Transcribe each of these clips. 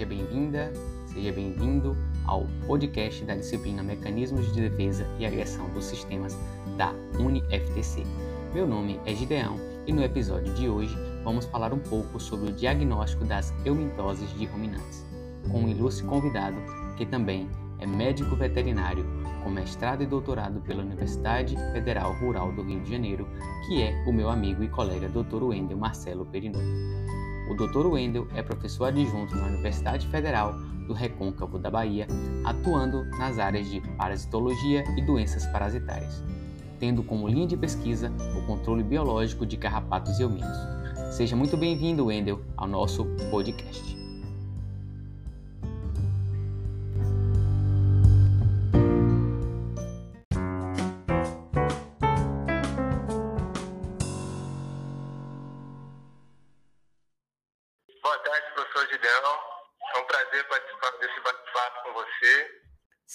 Seja bem-vinda, seja bem-vindo ao podcast da disciplina Mecanismos de Defesa e Agressão dos Sistemas da UniFTC. Meu nome é Gideão e no episódio de hoje vamos falar um pouco sobre o diagnóstico das eumintoses de ruminantes, com um ilustre convidado que também é médico veterinário com mestrado e doutorado pela Universidade Federal Rural do Rio de Janeiro, que é o meu amigo e colega Dr. Wendel Marcelo Perinotto. O Dr. Wendel é professor adjunto na Universidade Federal do Recôncavo da Bahia, atuando nas áreas de parasitologia e doenças parasitárias, tendo como linha de pesquisa o controle biológico de carrapatos e eumintos. Seja muito bem-vindo, Wendel, ao nosso podcast.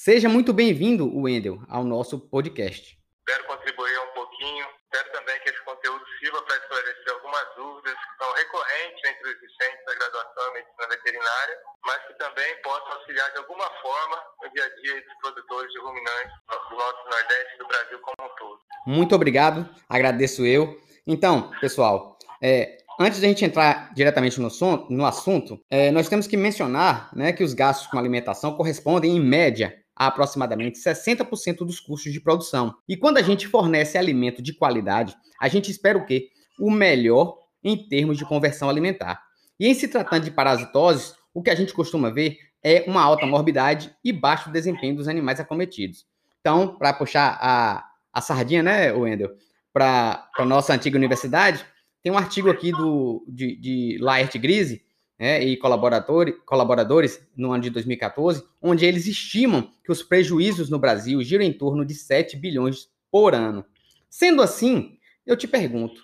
Seja muito bem-vindo, Wendel, ao nosso podcast. Espero contribuir um pouquinho. Espero também que esse conteúdo sirva para esclarecer algumas dúvidas que são recorrentes entre os discentes da graduação em medicina veterinária, mas que também possam auxiliar de alguma forma no dia a dia dos produtores de ruminantes do nosso Nordeste e do Brasil como um todo. Muito obrigado, agradeço eu. Então, pessoal, é, Antes de a gente entrar diretamente no, som, no assunto, é, nós temos que mencionar né, que os gastos com alimentação correspondem, em média, a aproximadamente 60% dos custos de produção. E quando a gente fornece alimento de qualidade, a gente espera o quê? O melhor em termos de conversão alimentar. E em se tratando de parasitoses, o que a gente costuma ver é uma alta morbidade e baixo desempenho dos animais acometidos. Então, para puxar a, a sardinha, né, Wendel, para a nossa antiga universidade, tem um artigo aqui do, de, de Laert Grise, né, e colaboradores, colaboradores no ano de 2014, onde eles estimam que os prejuízos no Brasil giram em torno de 7 bilhões por ano. Sendo assim, eu te pergunto,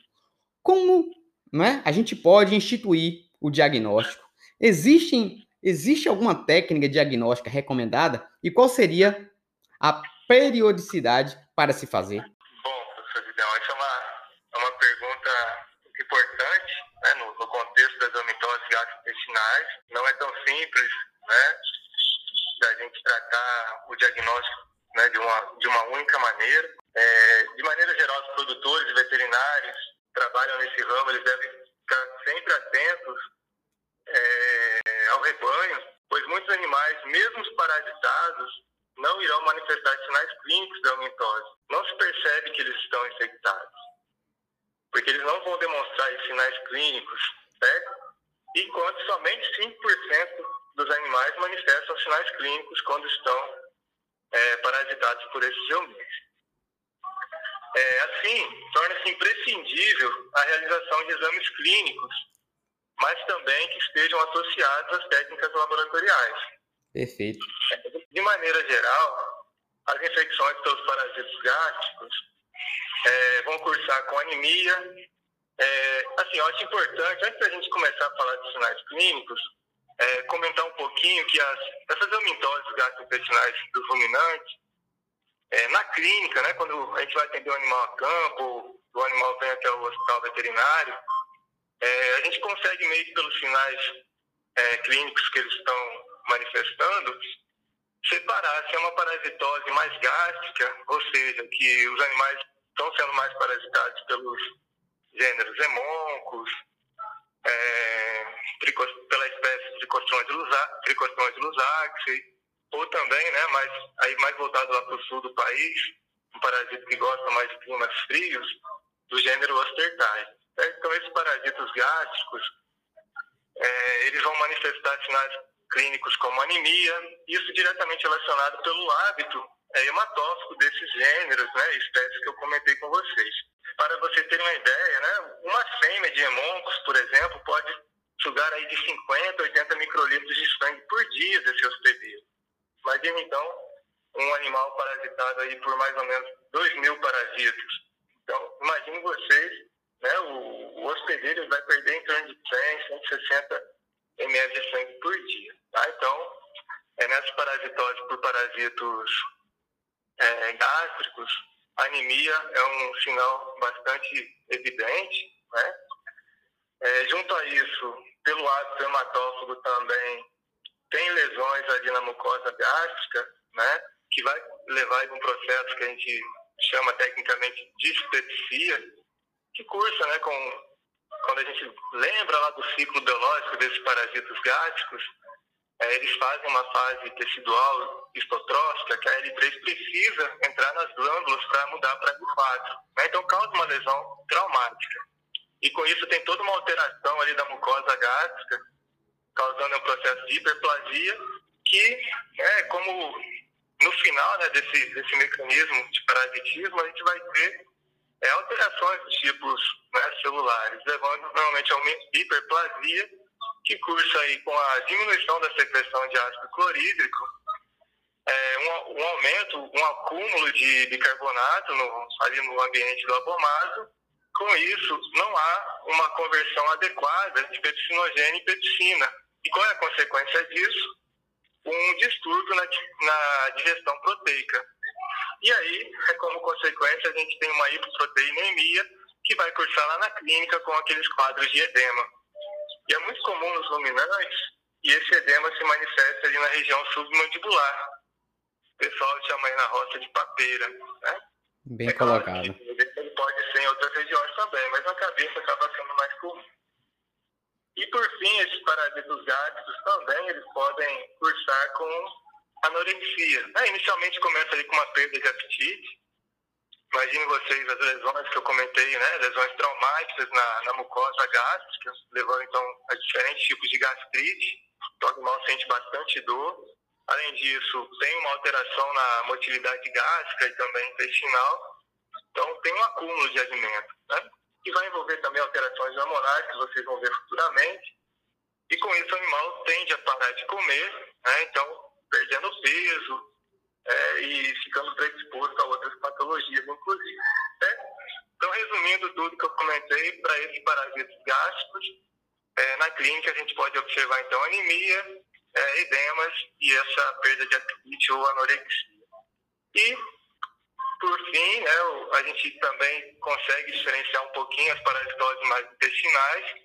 como né, a gente pode instituir o diagnóstico? Existem, existe alguma técnica diagnóstica recomendada e qual seria a periodicidade para se fazer? Não é tão simples, né, da gente tratar o diagnóstico né, de, uma, de uma única maneira. É, de maneira geral, os produtores veterinários trabalham nesse ramo, eles devem ficar sempre atentos é, ao rebanho, pois muitos animais, mesmo os parasitados, não irão manifestar sinais clínicos da aumentose. Não se percebe que eles estão infectados, porque eles não vão demonstrar sinais clínicos, certo? enquanto somente 5% dos animais manifestam sinais clínicos quando estão é, parasitados por esses geomites. É, assim, torna-se imprescindível a realização de exames clínicos, mas também que estejam associados às técnicas laboratoriais. Perfeito. De maneira geral, as infecções pelos parasitos gástricos é, vão cursar com anemia, é, assim, eu acho importante, antes da gente começar a falar de sinais clínicos, é, comentar um pouquinho que as, essas amintoses gastrointestinais dos ruminantes, é, na clínica, né, quando a gente vai atender o um animal a campo, o animal vem até o hospital veterinário, é, a gente consegue meio pelos sinais é, clínicos que eles estão manifestando, separar se é uma parasitose mais gástrica, ou seja, que os animais estão sendo mais parasitados pelos gêneros hemoncos, é, pela espécie Tricostrons lusaxi, ou também, né, mais, aí mais voltado lá para o sul do país, um parasito que gosta mais de climas frios, do gênero Ostertai. É, então, esses parasitos gástricos, é, eles vão manifestar sinais clínicos como anemia, isso diretamente relacionado pelo hábito é, desses gêneros, né, espécies que eu comentei com vocês. Para você ter uma ideia, né, uma fêmea de hemoncos, por exemplo, pode sugar aí de 50 a 80 microlitros de sangue por dia desse hospedeiro. Imagina então um animal parasitado aí por mais ou menos 2 mil parasitos. Então, imagine vocês, né, o, o hospedeiro vai perder em torno de 100, 160 ml de sangue por dia. Tá? Então, é nessas parasitoses por parasitos é, gástricos, anemia é um sinal bastante evidente, né? É, junto a isso, pelo hábito hematófago também, tem lesões ali na mucosa gástrica, né, que vai levar a um processo que a gente chama tecnicamente de dispepsia, que cursa, né, com quando a gente lembra lá do ciclo biológico desses parasitas gástricos, é, eles fazem uma fase tecidual histotrófica que a L3 precisa entrar nas glândulas para mudar para L4. Né? Então causa uma lesão traumática. E com isso tem toda uma alteração ali da mucosa gástrica, causando um processo de hiperplasia, que é como no final né, desse, desse mecanismo de parasitismo, a gente vai ter é, alterações dos tipos né, celulares, levando normalmente a uma hiperplasia, que cursa aí com a diminuição da secreção de ácido clorídrico, é, um, um, aumento, um acúmulo de bicarbonato no, ali no ambiente do abomaso. Com isso, não há uma conversão adequada de pepsinogênio e pepsina. E qual é a consequência disso? Um distúrbio na, na digestão proteica. E aí, é como consequência, a gente tem uma hipoproteinemia que vai cursar lá na clínica com aqueles quadros de edema. E é muito comum nos ruminantes e esse edema se manifesta ali na região submandibular. O pessoal chama aí na roça de papeira. Né? Bem é colocado. Ele pode ser em outras regiões também, mas na cabeça acaba sendo mais comum. E por fim, esses parasitos gástricos também eles podem cursar com anorexia. É, inicialmente começa ali com uma perda de apetite. Imaginem vocês as lesões que eu comentei, né? Lesões traumáticas na, na mucosa gástrica, levando então a diferentes tipos de gastrite. Então, o animal sente bastante dor. Além disso, tem uma alteração na motilidade gástrica e também intestinal. Então, tem um acúmulo de alimento, né? Que vai envolver também alterações hormonais, que vocês vão ver futuramente. E com isso, o animal tende a parar de comer, né? Então, perdendo peso é, e ficando predisposto a outras patologias, inclusive. Né? Então, resumindo tudo que eu comentei, para esses parasitas gástricos, é, na clínica a gente pode observar, então, anemia, é, edemas e essa perda de apetite ou anorexia. E, por fim, né, a gente também consegue diferenciar um pouquinho as parasitoses mais intestinais,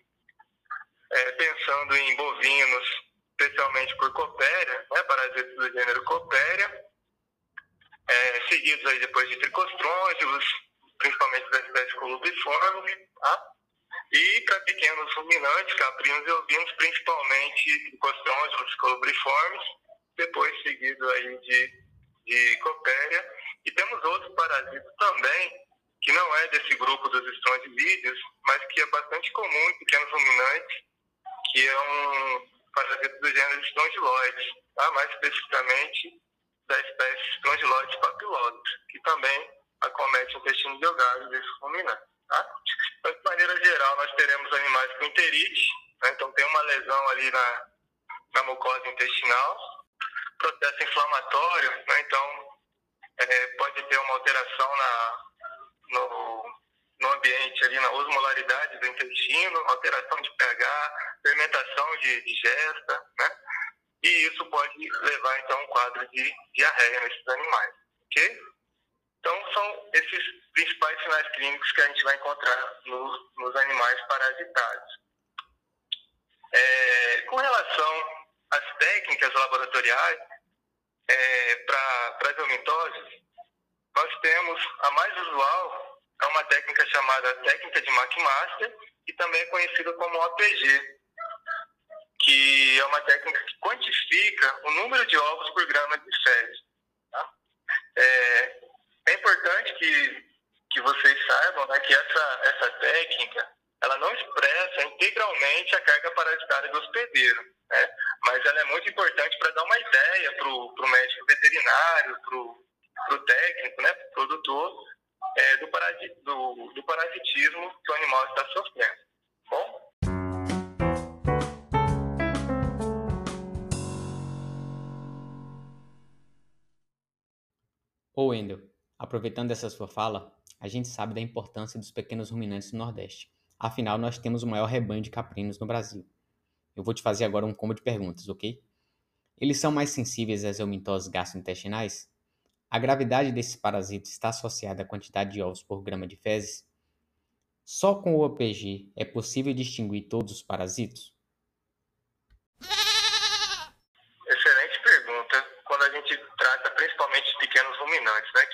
é, pensando em bovinos especialmente por copéria, parasitas do gênero copéria, é, seguidos aí depois de tricostrôngilos, principalmente da espécie colubriforme, tá? e para pequenos ruminantes, caprinos e ovinos, principalmente tricostrôngilos colubriformes, depois seguido aí de, de copéria. E temos outros parasitas também, que não é desse grupo dos estrongivídeos, mas que é bastante comum em pequenos ruminantes, que é um parasitas do gênero Strongyloides, tá? mais especificamente da espécie Strongyloides papilosus, que também acomete o intestino delgado desse ruminante. Tá? Então, de maneira geral, nós teremos animais com enterite, né? então tem uma lesão ali na, na mucosa intestinal, processo inflamatório, né? então é, pode ter uma alteração na, no, no ambiente ali na osmolaridade do intestino, alteração de pH, fermentação de, de gesta, né? E isso pode levar então a um quadro de diarreia nesses animais, ok? Então são esses principais sinais clínicos que a gente vai encontrar no, nos animais parasitados. É, com relação às técnicas laboratoriais é, para as omitoses, nós temos a mais usual é uma técnica chamada técnica de McMaster e também é conhecida como OPG, que é uma técnica que quantifica o número de ovos por grama de fezes. Tá? É, é, importante que, que vocês saibam né, que essa, essa técnica ela não expressa integralmente a carga parasitária do hospedeiro, né? mas ela é muito importante para dar uma ideia para o médico veterinário, para o técnico, né, para o produtor, é, do, do, do parasitismo que o animal está sofrendo. Ô Wendel, aproveitando essa sua fala, a gente sabe da importância dos pequenos ruminantes do Nordeste. Afinal, nós temos o maior rebanho de caprinos no Brasil. Eu vou te fazer agora um combo de perguntas, ok? Eles são mais sensíveis às eumintoses gastrointestinais? A gravidade desse parasita está associada à quantidade de ovos por grama de fezes? Só com o OPG é possível distinguir todos os parasitos?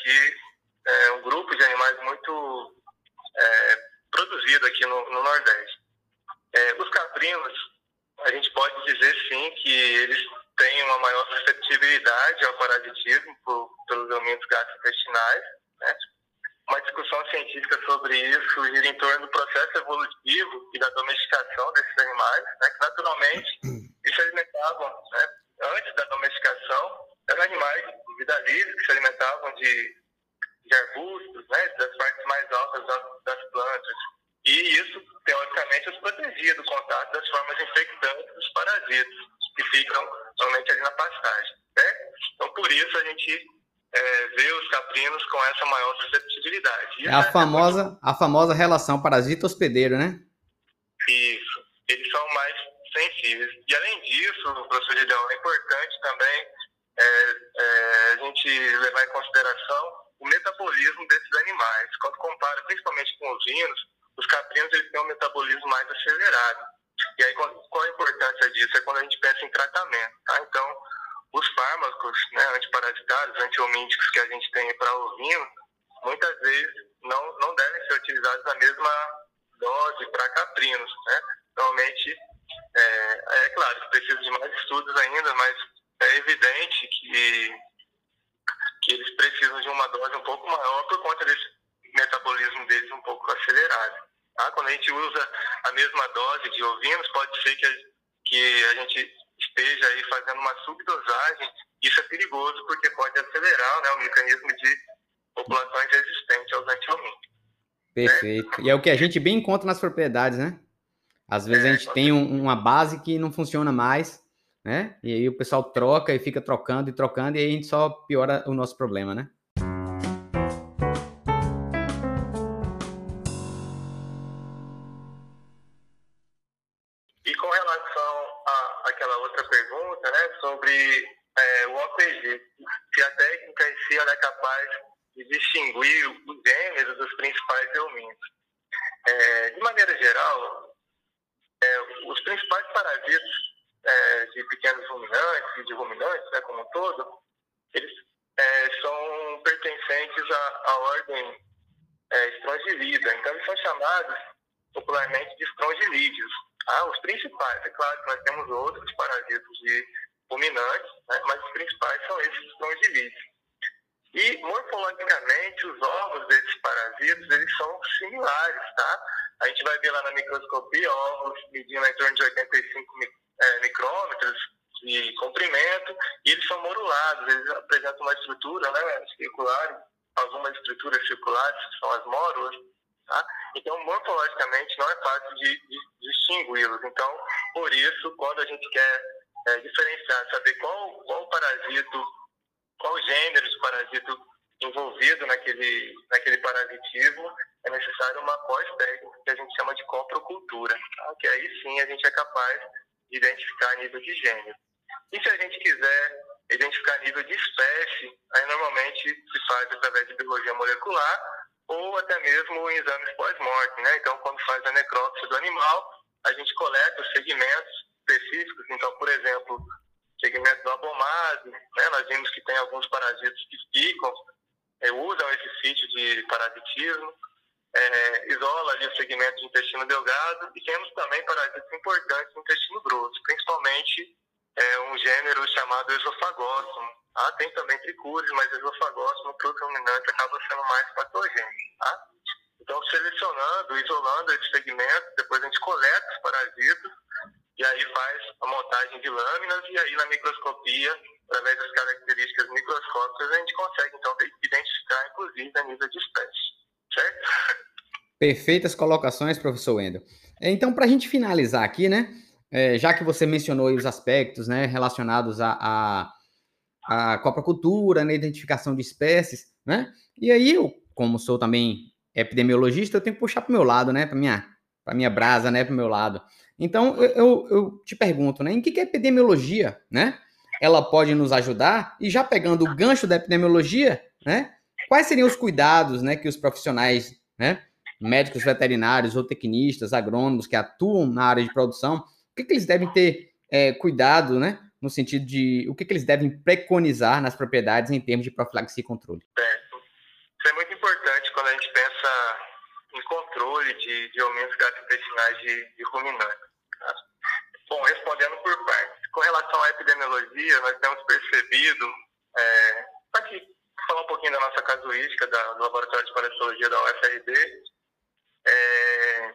De é, um grupo de animais muito é, produzido aqui no, no Nordeste. É, os caprinos, a gente pode dizer sim que eles têm uma maior suscetibilidade ao parasitismo por, pelos elementos gastrointestinais, né? Uma discussão científica sobre isso gira em torno do processo evolutivo e da domesticação desses animais, né? que naturalmente eles se alimentavam, né? antes da domesticação, eram animais de vida livre que se alimentavam de, de arbustos, né? das partes mais altas das, das plantas. E isso, teoricamente, os protegia do contato das formas infectantes dos parasitas, que ficam somente ali na pastagem. Né? Então, por isso, a gente é, vê os caprinos com essa maior suscetibilidade. é a, é famosa, a famosa relação parasita-hospedeiro, né? Isso. Eles são mais sensíveis. E, além disso, professor Gideão, é importante também é, é, a gente levar em consideração o metabolismo desses animais. Quando compara principalmente com os vinos, os caprinos eles têm um metabolismo mais acelerado. E aí, qual a importância disso? É quando a gente pensa em tratamento. Tá? Então, os fármacos né, antiparasitários, antihomínicos que a gente tem para ovino, muitas vezes não, não devem ser utilizados na mesma dose para caprinos. Né? Normalmente, é, é claro precisa de mais estudos ainda, mas é evidente que, que eles precisam de uma dose um pouco maior por conta desse metabolismo deles um pouco acelerado. Tá? Quando a gente usa a mesma dose de ovinos, pode ser que a, que a gente esteja aí fazendo uma subdosagem. Isso é perigoso porque pode acelerar né, o mecanismo de populações resistentes aos antiomínicos. Perfeito. E é o que a gente bem encontra nas propriedades, né? Às vezes é, a gente tem um, uma base que não funciona mais, né? E aí o pessoal troca e fica trocando e trocando, e aí a gente só piora o nosso problema, né? Pertencentes à, à ordem é, estrongilida. Então, eles são chamados popularmente de estrongilídeos. Ah, os principais, é claro que nós temos outros parasitas de ruminantes, né, mas os principais são esses estrongilídeos. E morfologicamente os ovos desses parasitas eles são similares, tá? A gente vai ver lá na microscopia ovos medindo em torno de 85 é, micrômetros de comprimento e eles são morulados, eles apresentam uma estrutura né, circular, algumas estruturas circulares, que são as mórulas, tá? Então, morfologicamente não é fácil de, de, distingui-los. Então, por isso, quando a gente quer é, diferenciar, saber qual, qual parasito qual gênero de parasito envolvido naquele, naquele parasitismo, é necessário uma pós-técnica que a gente chama de coprocultura, tá? que aí sim a gente é capaz de identificar nível de gênero. E se a gente quiser identificar nível de espécie, aí normalmente se faz através de biologia molecular ou até mesmo em exames pós-morte. Né? Então, quando faz a necrópsia do animal, a gente coleta os segmentos específicos. Então, por exemplo, segmento do abomado, né? nós vimos que tem alguns parasitas que ficam, é, usam esse sítio de parasitismo, é, isola ali o segmento de intestino delgado e temos também parasitas importantes no intestino grosso, principalmente é, um gênero chamado esofagóstomo. Ah, tem também tricúrios, mas esofagóstomo para o ruminante acaba sendo mais patogênico. Tá? Então, selecionando, isolando esse segmento, depois a gente coleta os parasitas e aí faz a montagem de lâminas e aí na microscopia, através das características microscópicas, a gente consegue então identificar, inclusive, a nível de espécie, certo? Perfeitas colocações, professor Wendel. Então, para a gente finalizar aqui, né, é, já que você mencionou os aspectos né, relacionados à a, a, a na né, identificação de espécies, né, e aí eu, como sou também epidemiologista, eu tenho que puxar para o meu lado, né, para minha, minha brasa, né, para o meu lado. Então, eu, eu, eu te pergunto, né, em que, que a epidemiologia, né, ela pode nos ajudar? E já pegando o gancho da epidemiologia, né, quais seriam os cuidados, né, que os profissionais, né, médicos veterinários ou tecnistas, agrônomos que atuam na área de produção, o que, que eles devem ter é, cuidado, né? No sentido de o que, que eles devem preconizar nas propriedades em termos de profilaxia e controle. Certo. Isso é muito importante quando a gente pensa em controle de, de aumentos gastrointestinais de, de ruminantes. Tá? Bom, respondendo por partes. Com relação à epidemiologia, nós temos percebido, é, aqui, falar um pouquinho da nossa casuística, da, do Laboratório de Parasitologia da UFRB, é,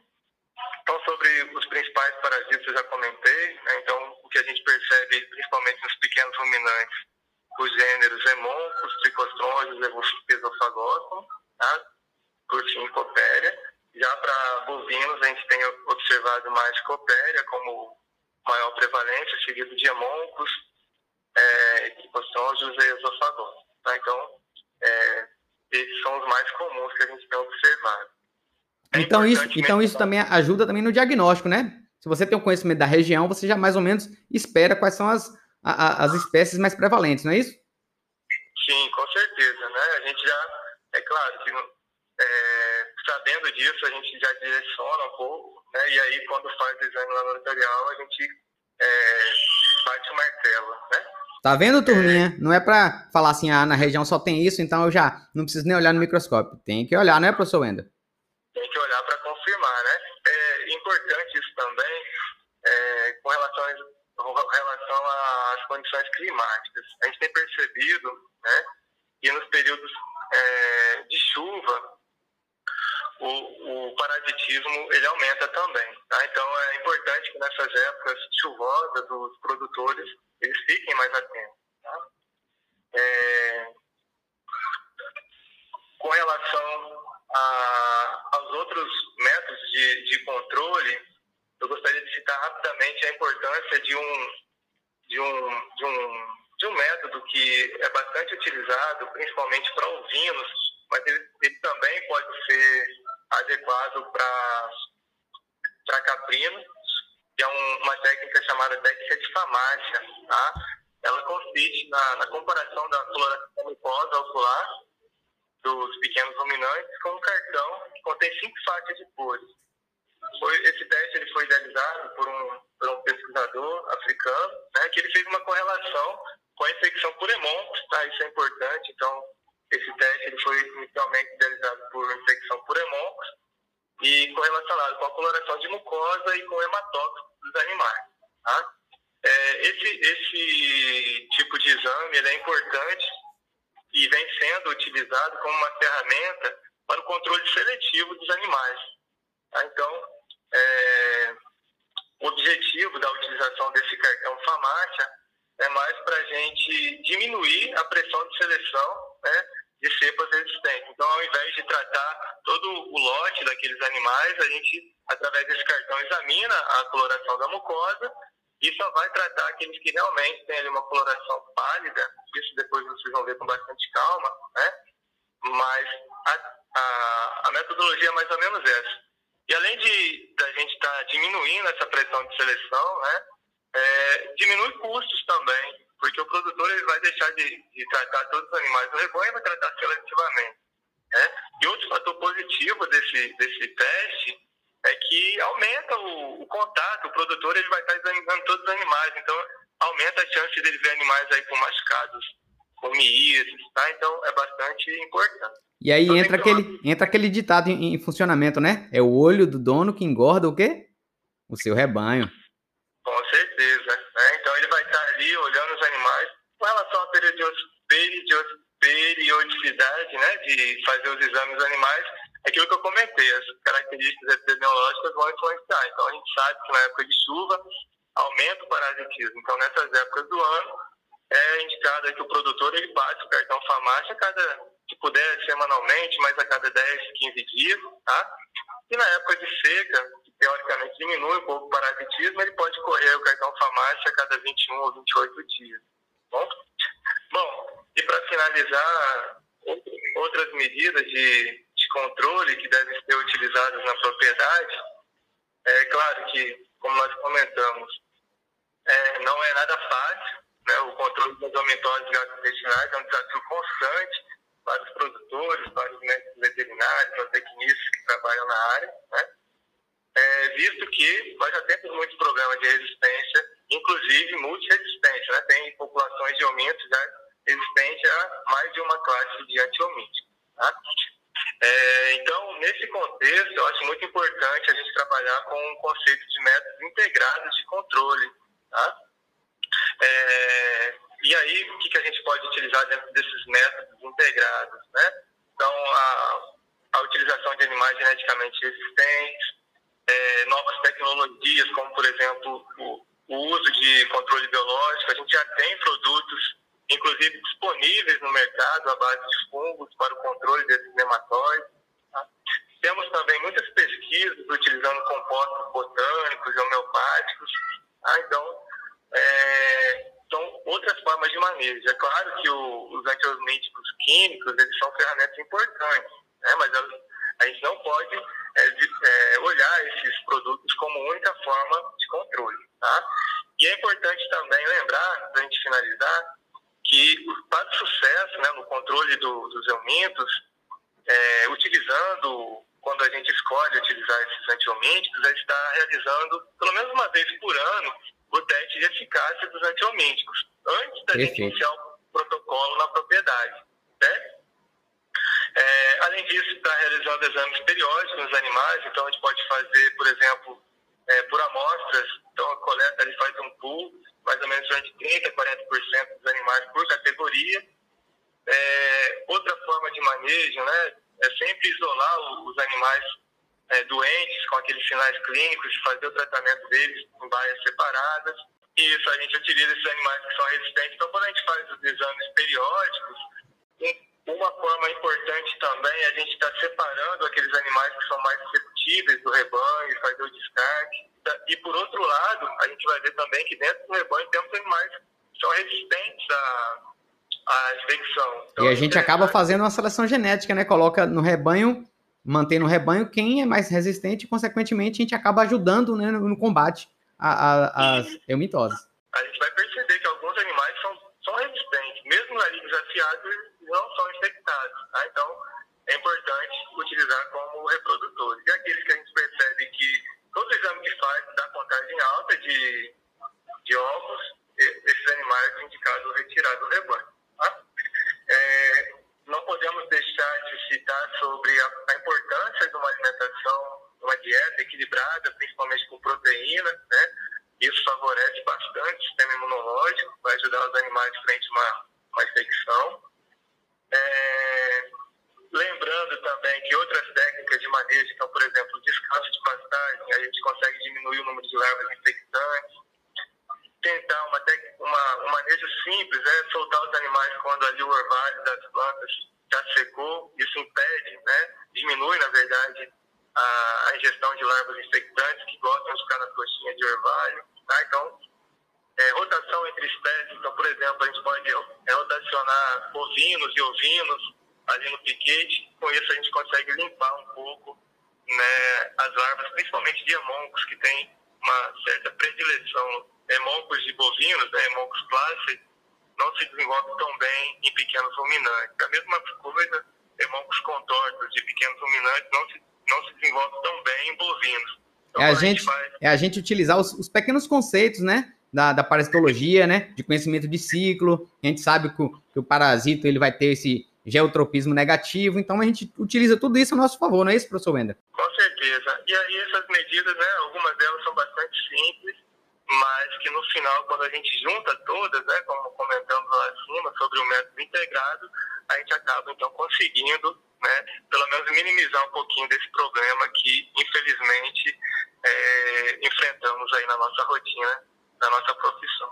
então, sobre os principais parasitas, eu já comentei. Né? Então, o que a gente percebe, principalmente nos pequenos ruminantes, os gêneros hemoncos, tricostrônios, esofagóstomos, tá? por fim, copéria. Já para bovinos, a gente tem observado mais copéria como maior prevalência, seguido de hemoncos, é, e esofagóstomos. Tá? Então, é, esses são os mais comuns que a gente tem observado. É então, isso, então isso também ajuda também no diagnóstico, né? Se você tem o um conhecimento da região, você já mais ou menos espera quais são as, a, as espécies mais prevalentes, não é isso? Sim, com certeza, né? A gente já, é claro que é, sabendo disso, a gente já direciona um pouco, né? E aí, quando faz o exame laboratorial, a gente é, bate o martelo, né? Tá vendo, turminha? Não é para falar assim, ah, na região só tem isso, então eu já não preciso nem olhar no microscópio. Tem que olhar, não é, professor Wender? Tem que olhar para confirmar, né? É importante isso também é, com relação, com relação às condições climáticas. A gente tem percebido né, que nos períodos é, de chuva, o, o, parasitismo ele aumenta também. Tá? Então é importante que nessas épocas chuvosas os produtores eles fiquem mais atentos. Tá? É, com relação a, outros métodos de, de controle, eu gostaria de citar rapidamente a importância de um, de um, de um, de um método que é bastante utilizado, principalmente para ovinos, mas ele, ele também pode ser adequado para caprinos, que é um, uma técnica chamada técnica de famácia. Tá? Ela consiste na, na comparação da coloração mucosa ocular dos pequenos ruminantes com um cartão que contém cinco faixas de cores. Esse teste ele foi idealizado por um, por um pesquisador africano, né, que ele fez uma correlação com a infecção por hemoncos, tá? Isso é importante. Então, esse teste ele foi inicialmente idealizado por infecção por hemoncos e correlacionado com a coloração de mucosa e com hematócrito dos animais. Tá? É, esse, esse tipo de exame é importante e vem sendo utilizado como uma ferramenta para o controle seletivo dos animais. Tá? Então, é, o objetivo da utilização desse cartão farmácia é mais para a gente diminuir a pressão de seleção né, de cepas resistentes. Então, ao invés de tratar todo o lote daqueles animais, a gente, através desse cartão, examina a coloração da mucosa e só vai tratar aqueles que realmente têm ali uma coloração pálida. Isso depois vocês vão ver com bastante calma, né? Mas a, a, a metodologia é mais ou menos essa. E além de da gente estar tá diminuindo essa pressão de seleção, né? É, diminui custos também porque o produtor ele vai deixar de, de tratar todos os animais do rebanho e vai tratar seletivamente. Né? E outro fator positivo desse, desse teste é que aumenta o, o, contato, o produtor ele vai estar examinando todos os animais, então aumenta a chance dele ver animais aí com machucados, com miíses, tá? Então é bastante importante. E aí então, entra aquele, entra aquele ditado em, em funcionamento, né? É o olho do dono que engorda o quê? O seu rebanho. Com certeza. Né? Então ele vai estar ali olhando os animais. Com relação à periodicidade né, de fazer os exames dos animais, é aquilo que eu comentei, as características epidemiológicas vão influenciar. Então a gente sabe que na época de chuva aumenta o parasitismo. Então nessas épocas do ano é indicado que o produtor ele bate o cartão farmácia cada, se puder, semanalmente, mas a cada 10, 15 dias, tá? E na época de seca, teoricamente diminui um pouco o parasitismo, ele pode correr o cartão farmácia a cada 21 ou 28 dias. Bom, bom e para finalizar, outras medidas de, de controle que devem ser utilizadas na propriedade, é claro que, como nós comentamos, é, não é nada fácil, né? o controle das aumentoses gastrointestinais é um desafio constante para os produtores, para os médicos veterinários, para os tecnistas que trabalham na área, né? é, visto que nós já temos muitos problemas de resistência, inclusive multiresistência, né? tem populações de omintos já resistentes a mais de uma classe de antiomíticos. Tá? É, então, nesse contexto, eu acho muito importante a gente trabalhar com o conceito de métodos integrados de controle. Tá? É, e aí, o que, que a gente pode utilizar dentro desses métodos integrados? Né? Então, a, a utilização de animais geneticamente resistentes, é, novas tecnologias, como, por exemplo, o, o uso de controle biológico. A gente já tem produtos, inclusive, disponíveis no mercado à base de fungos para o controle desses nematóides. Tá? Temos também muitas pesquisas utilizando compostos botânicos e homeopáticos. Tá? Então, é, são outras formas de manejo. É claro que o, os antiosmíticos químicos, eles são ferramentas importantes, né? mas a gente não pode é, de, é, olhar esses produtos como única forma de controle. Tá? E é importante também lembrar, para a gente finalizar, que para o sucesso né, no controle do, dos eumintos, é, utilizando, quando a gente escolhe utilizar esses antiomínticos, a gente está realizando, pelo menos uma vez por ano, o teste de eficácia dos antiomínticos, antes da gente iniciar o protocolo na propriedade. Certo? É, além disso, está realizando exames periódicos nos animais, então a gente pode fazer, por exemplo, é, por amostras, então a coleta ele faz um pool, mais ou menos entre 30% a 40% dos animais por categoria. É, outra forma de manejo né, é sempre isolar os animais é, doentes com aqueles sinais clínicos, de fazer o tratamento deles em baias separadas. E isso a gente utiliza esses animais que são resistentes. Então, quando a gente faz os exames periódicos, uma forma importante também é a gente estar tá separando aqueles animais que são mais do rebanho, fazer o descarte. E, por outro lado, a gente vai ver também que dentro do rebanho temos animais que são resistentes à, à infecção. Então, e a gente acaba fazendo uma seleção genética, né? Coloca no rebanho mantém no rebanho quem é mais resistente e, consequentemente, a gente acaba ajudando né, no, combate às eumitoses. A gente vai perceber que alguns animais são, são resistentes, mesmo ali desafiados, não são infectados. Tá? Então, é importante utilizar como E aqueles que a gente percebe que todo exame que faz dá contagem alta de, de ovos, esses animais indicados retirar do rebanho. Tá? É, não podemos deixar de citar sobre a, a, importância de uma alimentação, uma dieta equilibrada, principalmente com proteína, né? Isso favorece bastante o sistema imunológico, vai ajudar os animais frente a uma, uma infecção. É, lembrando também que outras técnicas de manejo, então, por exemplo, descanso de pastagem, a gente consegue diminuir o número de larvas infectantes, tentar uma, uma, um manejo simples, é soltar os animais quando ali o orvalho das plantas já secou, isso impede, né, diminui, na verdade, a, a ingestão de larvas infectantes que gostam de ficar nas coxinhas de orvalho. Tá? Então, é, rotação entre espécies, então, por exemplo, a gente pode é, rotacionar ovinos e ovinos ali no piquete, com isso a gente consegue limpar um pouco né, as larvas, principalmente de hemoncos, que tem uma certa predileção hemoncos de bovinos, né, hemoncos classe, não se desenvolvem tão bem em pequenos ruminantes. A mesma coisa, hemoncos contortos de pequenos ruminantes não se, não se desenvolvem tão bem em bovinos. Então, é, a gente, faz... é a gente utilizar os, os pequenos conceitos, né? Da, da, parasitologia, né? De conhecimento de ciclo. A gente sabe que o, que o parasito ele vai ter esse geotropismo negativo, então a gente utiliza tudo isso a nosso favor, não é isso, professor Wender? Com certeza. E aí essas medidas, né? Algumas delas são bastante simples, mas que no final, quando a gente junta todas, né, como comentamos lá acima, sobre o método integrado, a gente acaba então conseguindo, né, pelo menos minimizar um pouquinho desse problema que, infelizmente, é, enfrentamos aí na nossa rotina, na nossa profissão.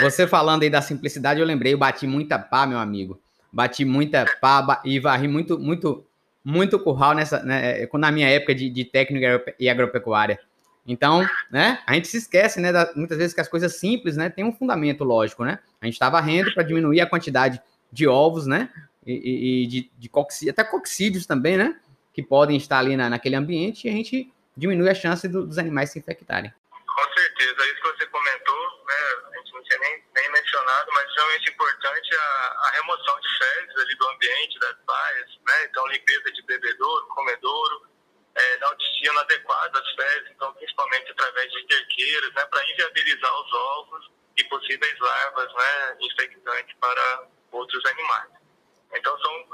Você falando aí da simplicidade, eu lembrei, eu bati muita pá, meu amigo. Bati muita pá e varri muito, muito, muito curral nessa, né, na minha época de, de técnica e agropecuária. Então, né, a gente se esquece, né, da, muitas vezes que as coisas simples, né, tem um fundamento lógico, né? A gente estava rendo para diminuir a quantidade de ovos, né, e, e de, de até coxídeos também, né, que podem estar ali na, naquele ambiente e a gente diminui a chance do, dos animais se infectarem. Com certeza, isso que você comentou, né, a gente não tinha nem, nem mencionado, mas realmente importante a, a remoção de fezes ali do ambiente, das baias, né, então limpeza de bebedouro, comedouro, é, dar o destino adequado às fezes, então principalmente através de esterqueiras, né, para inviabilizar os ovos e possíveis larvas né, infectantes para outros animais. Então são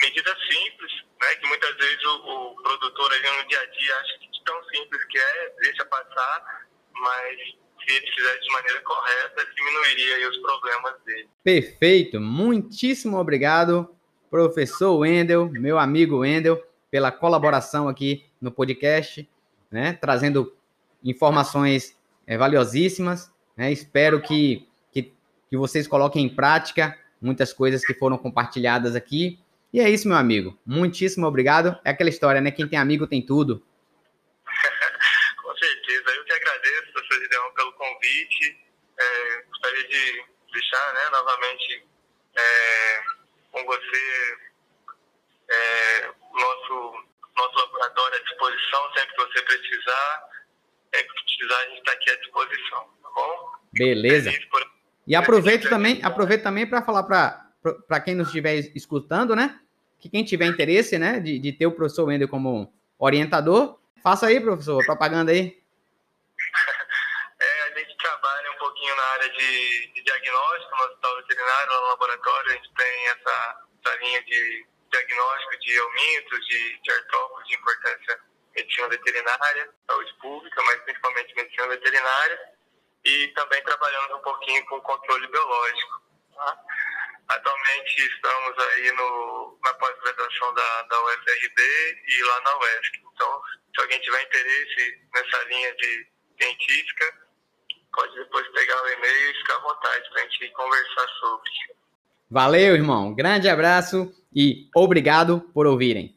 medidas simples, né, que muitas vezes o, o produtor ali no dia a dia acha que tão simples que é, deixa passar, mas se ele fizesse de maneira correta, diminuiria os problemas dele. Perfeito, muitíssimo obrigado, professor Wendel, meu amigo Wendel, pela colaboração aqui no podcast, né, trazendo informações é, valiosíssimas. Né, espero que, que, que vocês coloquem em prática muitas coisas que foram compartilhadas aqui. E é isso, meu amigo. Muitíssimo obrigado. É aquela história, né? Quem tem amigo tem tudo. Com certeza. Eu que agradeço, professor Gideon, pelo convite. É, gostaria de deixar né, novamente é, com você é, nosso, nosso laboratório à disposição, sempre que você precisar. Sempre que precisar, a gente está aqui à disposição, tá bom? Beleza. Por... E aproveito também, aproveito também para falar para quem nos estiver escutando, né? Que quem tiver interesse, né, de, de ter o professor Wendel como orientador, faça aí, professor, propaganda aí. É, a gente trabalha um pouquinho na área de, de diagnóstico no hospital veterinário, no laboratório, a gente tem essa, essa linha de diagnóstico de eumintos, de, de artrópodes de importância medicina veterinária, saúde pública, mas principalmente medicina veterinária e também trabalhando um pouquinho com controle biológico. Tá? Atualmente estamos aí no, na pós-graduação da, da UFRB e lá na UESC. Então, se alguém tiver interesse nessa linha de científica, pode depois pegar o e-mail e ficar à vontade para a gente conversar sobre. Valeu, irmão. Grande abraço e obrigado por ouvirem.